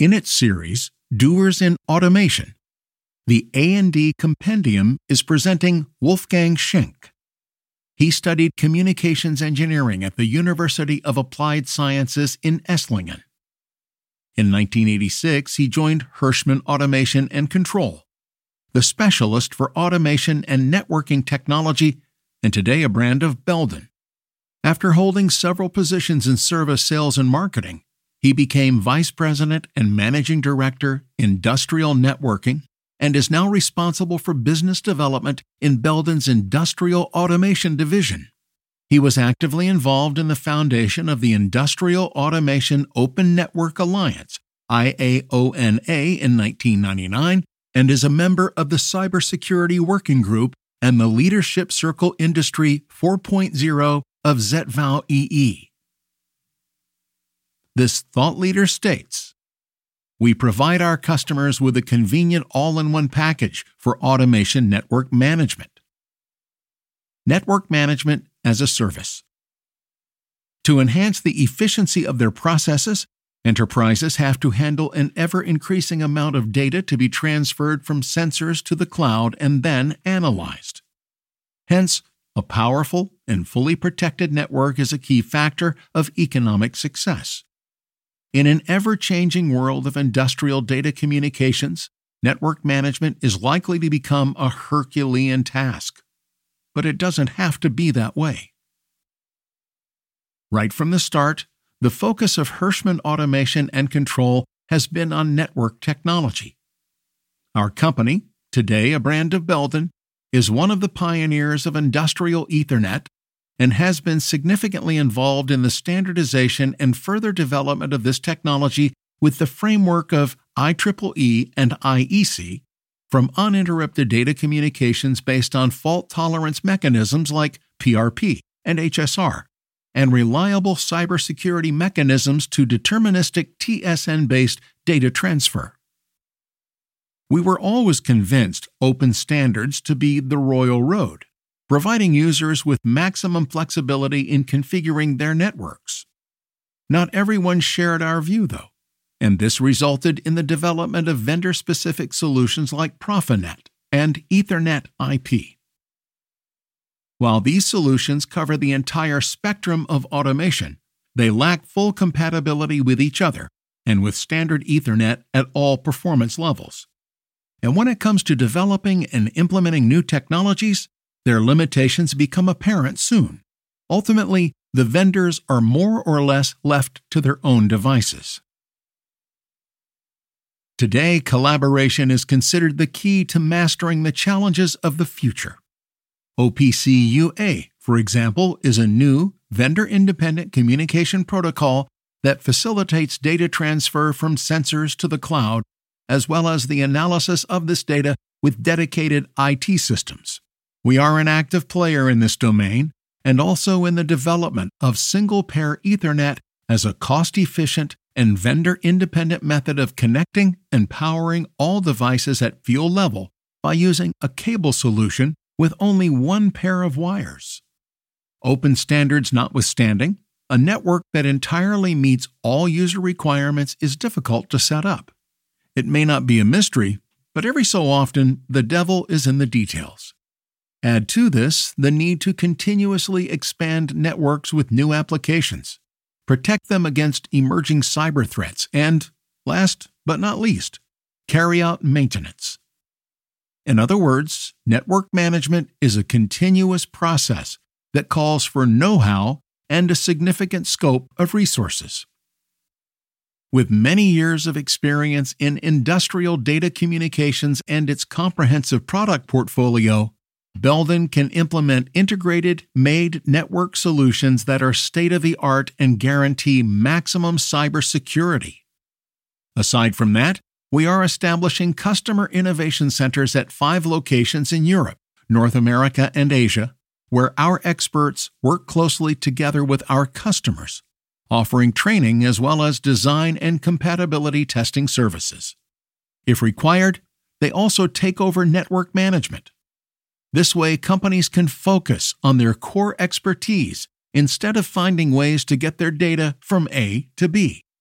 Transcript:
In its series, Doers in Automation, the A&D Kompendium is presenting Wolfgang Schenk. He studied communications engineering at the University of Applied Sciences in Esslingen. In 1986, he joined Hirschmann Automation and Control, the specialist for automation and networking technology, and today a brand of Belden. After holding several positions in service sales and marketing, he became Vice President and Managing Director, Industrial Networking, and is now responsible for business development in Belden's Industrial Automation Division. He was actively involved in the foundation of the Industrial Automation Open Network Alliance, IAONA, in 1999, and is a member of the Cybersecurity Working Group and the Leadership Circle Industry 4.0 of ZVEI. This thought leader states We provide our customers with a convenient all in one package for automation network management. Network management as a service. To enhance the efficiency of their processes, enterprises have to handle an ever increasing amount of data to be transferred from sensors to the cloud and then analyzed. Hence, a powerful and fully protected network is a key factor of economic success. In an ever changing world of industrial data communications, network management is likely to become a Herculean task. But it doesn't have to be that way. Right from the start, the focus of Hirschmann Automation and Control has been on network technology. Our company, today a brand of Belden, is one of the pioneers of industrial Ethernet and has been significantly involved in the standardization and further development of this technology with the framework of IEEE and IEC from uninterrupted data communications based on fault tolerance mechanisms like PRP and HSR, and reliable cybersecurity mechanisms to deterministic TSN based data transfer. We were always convinced open standards to be the royal road providing users with maximum flexibility in configuring their networks. Not everyone shared our view, though, and this resulted in the development of vendor specific solutions like Profinet and Ethernet IP. While these solutions cover the entire spectrum of automation, they lack full compatibility with each other and with standard Ethernet at all performance levels. And when it comes to developing and implementing new technologies, their limitations become apparent soon. Ultimately, the vendors are more or less left to their own devices. Today, collaboration is considered the key to mastering the challenges of the future. OPC UA, for example, is a new vendor independent communication protocol that facilitates data transfer from sensors to the cloud, as well as the analysis of this data with dedicated IT systems. We are an active player in this domain and also in the development of single pair Ethernet as a cost efficient and vendor independent method of connecting and powering all devices at field level by using a cable solution with only one pair of wires. Open standards notwithstanding, a network that entirely meets all user requirements is difficult to set up. It may not be a mystery, but every so often the devil is in the details. Add to this the need to continuously expand networks with new applications, protect them against emerging cyber threats, and, last but not least, carry out maintenance. In other words, network management is a continuous process that calls for know how and a significant scope of resources. With many years of experience in industrial data communications and its comprehensive product portfolio, Belden can implement integrated, made network solutions that are state of the art and guarantee maximum cybersecurity. Aside from that, we are establishing customer innovation centers at five locations in Europe, North America, and Asia, where our experts work closely together with our customers, offering training as well as design and compatibility testing services. If required, they also take over network management this way, companies can focus on their core expertise instead of finding ways to get their data from A to B.